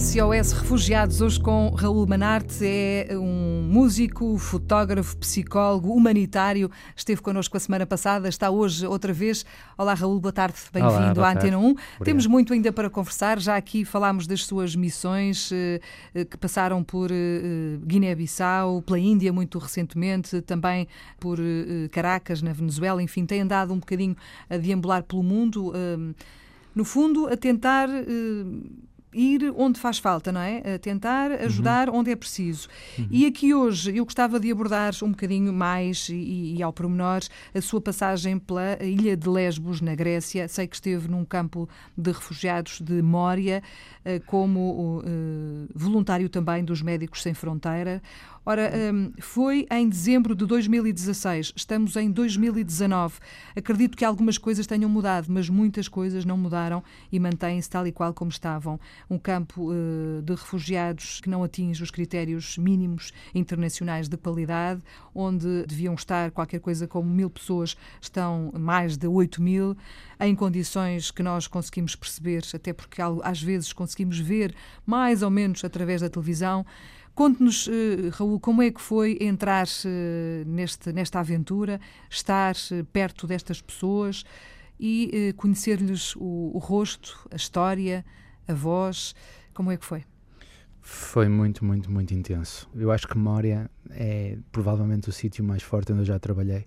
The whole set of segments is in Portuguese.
SOS Refugiados, hoje com Raul Manarte, é um músico, fotógrafo, psicólogo, humanitário. Esteve connosco a semana passada, está hoje outra vez. Olá, Raul, boa tarde, bem-vindo à Antena 1. Obrigado. Temos muito ainda para conversar. Já aqui falámos das suas missões eh, eh, que passaram por eh, Guiné-Bissau, pela Índia muito recentemente, também por Caracas, na Venezuela. Enfim, tem andado um bocadinho a deambular pelo mundo. No fundo, a tentar ir onde faz falta, não é? Tentar ajudar uhum. onde é preciso. Uhum. E aqui hoje eu gostava de abordar um bocadinho mais e, e, ao pormenor a sua passagem pela ilha de Lesbos, na Grécia. Sei que esteve num campo de refugiados de Mória, eh, como uh, voluntário também dos Médicos Sem Fronteira. Ora, um, foi em dezembro de 2016, estamos em 2019. Acredito que algumas coisas tenham mudado, mas muitas coisas não mudaram e mantêm-se tal e qual como estavam. Um campo uh, de refugiados que não atinge os critérios mínimos internacionais de qualidade, onde deviam estar qualquer coisa como mil pessoas, estão mais de 8 mil, em condições que nós conseguimos perceber, até porque às vezes conseguimos ver mais ou menos através da televisão. Conte-nos, uh, Raul, como é que foi entrar uh, neste, nesta aventura, estar uh, perto destas pessoas e conhecer-lhes o, o, rosto, a história, a voz. Como é que foi? Foi muito, muito, muito intenso. Eu acho que Mória é provavelmente o sítio mais forte onde eu já trabalhei.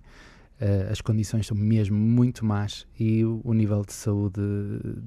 Uh, as condições são mesmo muito más e o, o nível de saúde,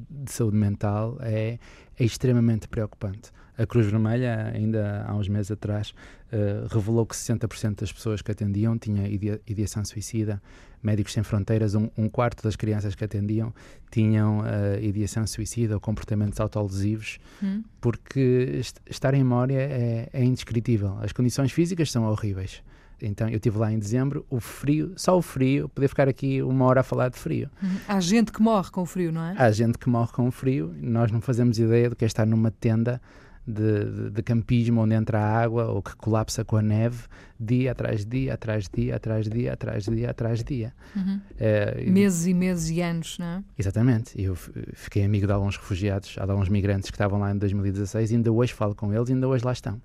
de saúde mental é, é, extremamente preocupante. A Cruz Vermelha, ainda há uns meses atrás, uh, revelou que 60% das pessoas que atendiam tinha ideação suicida. Médicos Sem Fronteiras, um, um quarto das crianças que atendiam tinham uh, ideação suicida ou comportamentos autolesivos, hum. porque estar em memória é, é indescritível. As condições físicas são horríveis. Então eu estive lá em dezembro, o frio, só o frio, poder ficar aqui uma hora a falar de frio. Uhum. Há gente que morre com o frio, não é? Há gente que morre com o frio, nós não fazemos ideia do que é estar numa tenda de, de, de, campismo onde entra a água ou que colapsa com a neve dia atrás de dia, atrás de dia, atrás de dia, atrás de dia, atrás de dia. Uhum. É, meses e meses e anos, não é? Exatamente. Eu fiquei amigo de alguns refugiados, de alguns migrantes que estavam lá em 2016 e ainda hoje falo com eles e ainda hoje lá estão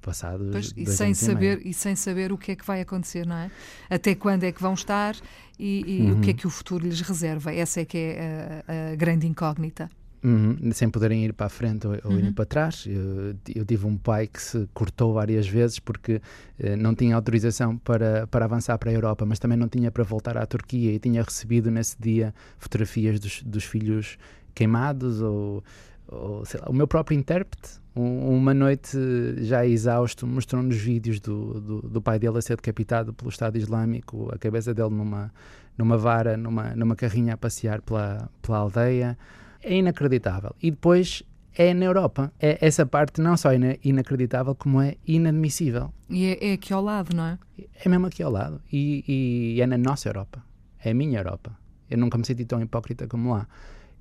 passados pois, e sem saber e, e, sem saber o que é que vai acontecer não é até quando é que vão estar e, e uhum. o que é uhum. que o futuro lhes reserva essa é que é a, a grande incógnita Uhum, sem poderem ir para a frente ou, ou uhum. ir para trás. Eu, eu, tive um pai que se cortou várias vezes porque eh, não tinha autorização para, para avançar para a Europa, mas também não tinha para voltar à Turquia e tinha recebido nesse dia fotografias dos, dos filhos queimados ou, ou lá, o meu próprio intérprete um, uma noite já exausto, mostrou-nos vídeos do, do, do, pai dele a ser decapitado pelo Estado Islâmico, a cabeça dele numa, numa vara, numa, numa carrinha a passear pela, pela aldeia. É inacreditável. E depois é na Europa. É, essa parte não só é inacreditável, como é inadmissível. E é, é, aqui ao lado, não é? É mesmo aqui ao lado. E, e é na nossa Europa. É a minha Europa. Eu nunca me senti tão hipócrita como lá.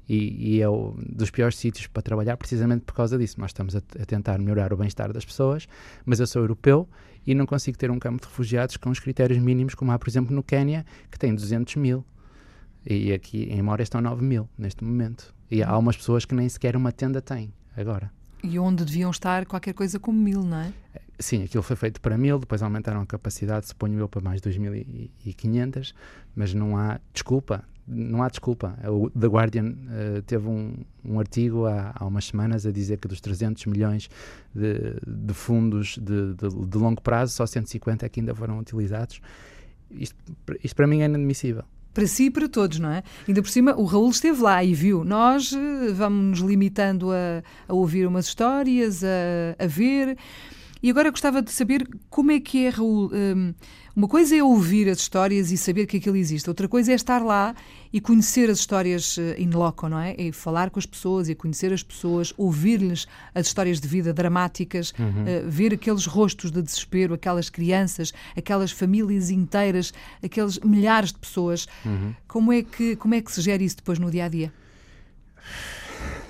E, e, é um dos piores sítios para trabalhar precisamente por causa disso. Nós estamos a, a tentar melhorar o bem-estar das pessoas, mas eu sou europeu e não consigo ter um campo de refugiados com os critérios mínimos, como há, por exemplo, no Quénia, que tem 200 mil. E aqui em Mória estão 9 mil neste momento. E há umas pessoas que nem sequer uma tenda têm agora. E onde deviam estar qualquer coisa como mil, não é? Sim, aquilo foi feito para mil, depois aumentaram a capacidade, suponho eu, para mais 2.500, mas não há desculpa não há desculpa. O The Guardian uh, teve um, um artigo há, há, umas semanas a dizer que dos 300 milhões de, de fundos de, de, de, longo prazo, só 150 é que ainda foram utilizados. Isto, isto para mim é inadmissível. Para si e para todos, não é? Ainda por cima, o Raul esteve lá e viu. Nós eh, vamos nos limitando a, a ouvir umas histórias, a, a ver. E agora gostava de saber como é que é, Raul. Um, uma coisa é ouvir as histórias e saber que aquilo existe, outra coisa é estar lá e conhecer as histórias eh, in loco, não é? E falar com as pessoas e conhecer as pessoas, ouvir-lhes as histórias de vida dramáticas, uhum. uh, ver aqueles rostos de desespero, aquelas crianças, aquelas famílias inteiras, aqueles milhares de pessoas. Uhum. Como, é que, como é que se gera isso depois no dia a dia?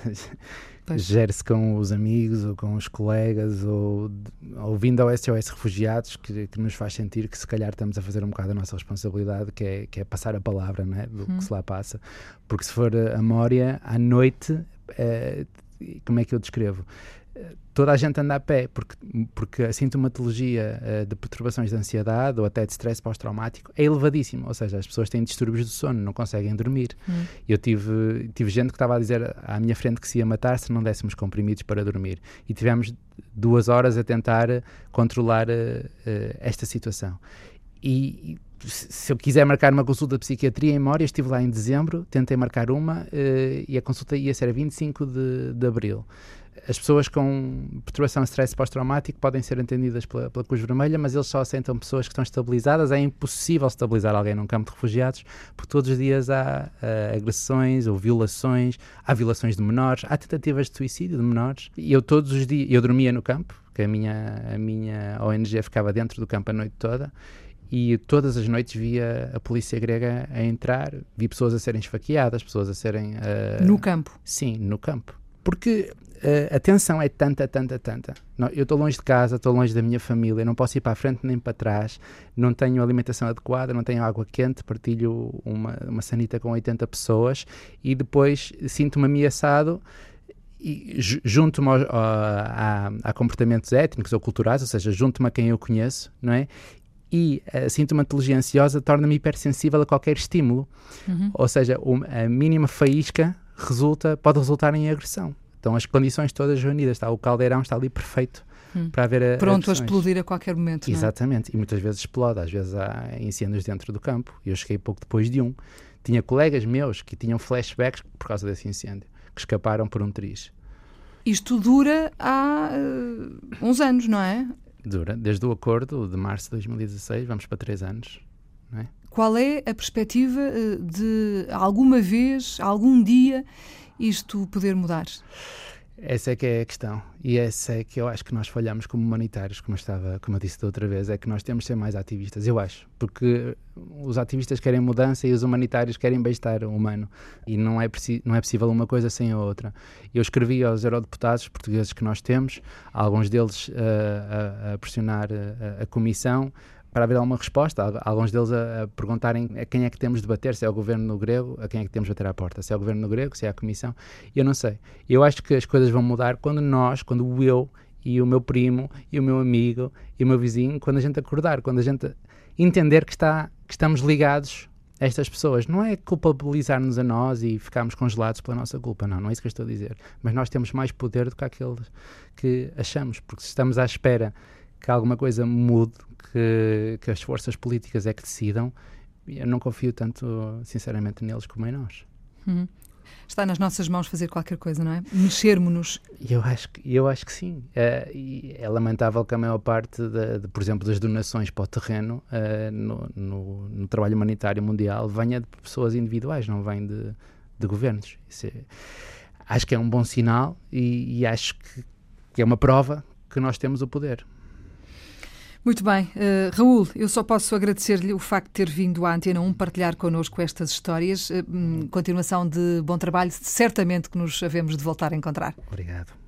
gere-se com os amigos ou com os colegas ou ouvindo ao SOS Refugiados que, que, nos faz sentir que se calhar estamos a fazer um bocado a nossa responsabilidade que é, que é passar a palavra né, do hum. que se lá passa porque se for a Mória à noite é, como é que eu descrevo? Toda a gente anda a pé, porque, porque a sintomatologia uh, de perturbações de ansiedade ou até de stress pós-traumático é elevadíssima, ou seja, as pessoas têm distúrbios do sono, não conseguem dormir. Hum. Eu tive, tive gente que estava a dizer à minha frente que se ia matar se não dessemos comprimidos para dormir. E tivemos duas horas a tentar controlar uh, uh, esta situação. E, se eu quiser marcar uma consulta de psiquiatria em memória, estive lá em dezembro, tentei marcar uma e a consulta ia ser a 25 de, de abril as pessoas com perturbação de stress pós-traumático podem ser atendidas pela, pela, Cruz Vermelha, mas eles só aceitam pessoas que estão estabilizadas. É impossível estabilizar alguém num campo de refugiados, porque todos os dias há uh, agressões ou violações, há violações de menores, há tentativas de suicídio de menores. E eu todos os dias, eu dormia no campo, porque a minha, a minha ONG ficava dentro do campo a noite toda, e todas as noites via a polícia grega a entrar, vi pessoas a serem esfaqueadas, pessoas a serem... Uh, no campo? Sim, no campo. Porque uh, a tensão é tanta, tanta, tanta. Não, eu estou longe de casa, estou longe da minha família, não posso ir para a frente nem para trás, não tenho alimentação adequada, não tenho água quente, partilho uma, uma sanita com 80 pessoas e depois sinto-me ameaçado e junto-me a, a, comportamentos étnicos ou culturais, ou seja, junto-me a quem eu conheço, não é? E a sintomatologia ansiosa torna-me hipersensível a qualquer estímulo. Uhum. Ou seja, a mínima faísca resulta, pode resultar em agressão. Então as condições todas reunidas, está, o caldeirão está ali perfeito hum. para haver a, Pronto a explodir a qualquer momento. É? Exatamente, é? e muitas vezes explode, às vezes há incêndios dentro do campo. Eu cheguei pouco depois de um. Tinha colegas meus que tinham flashbacks por causa desse incêndio, que escaparam por um triz. Isto dura há uh, uns anos, não é? Dura, desde o acordo de março de 2016, vamos para três anos. É? Qual é a perspectiva uh, de alguma vez, algum dia, isto poder mudar? Essa é que é a questão. E essa é que eu acho que nós falhamos como humanitários, como eu, estava, como eu disse da outra vez, é que nós temos de ser mais ativistas, eu acho. Porque os ativistas querem mudança e os humanitários querem bem-estar humano. E não é, não é possível uma coisa sem a outra. Eu escrevi aos eurodeputados portugueses que nós temos, alguns deles uh, a, a, pressionar a, a comissão, para haver alguma resposta. Alguns deles a, a, perguntarem a quem é que temos de bater, se é o governo grego, a quem é que temos de bater à porta, se é o governo grego, se é a comissão. Eu não sei. Eu acho que as coisas vão mudar quando nós, quando eu e o meu primo e o meu amigo e o meu vizinho, quando a gente acordar, quando a gente entender que, está, que estamos ligados a estas pessoas. Não é culpabilizar-nos a nós e ficarmos congelados pela nossa culpa, não, não é isso que eu estou a dizer. Mas nós temos mais poder do que aqueles que achamos, porque se estamos à espera que alguma coisa mude, que, que as forças políticas é que decidam, eu não confio tanto, sinceramente, neles como em nós. Uhum. Está nas nossas mãos fazer qualquer coisa, não é? Mexermos-nos. Eu acho, eu acho que sim. É, é lamentável que a maior parte, de, de, por exemplo, das donações para o terreno uh, no, no, no, trabalho humanitário mundial venha de pessoas individuais, não vem de, de governos. É, acho que é um bom sinal e, e acho que, que é uma prova que nós temos o poder. Muito bem. Uh, Raul, eu só posso agradecer-lhe o facto de ter vindo à Antena 1 partilhar connosco estas histórias. Uh, continuação de bom trabalho. Certamente que nos havemos de voltar a encontrar. Obrigado.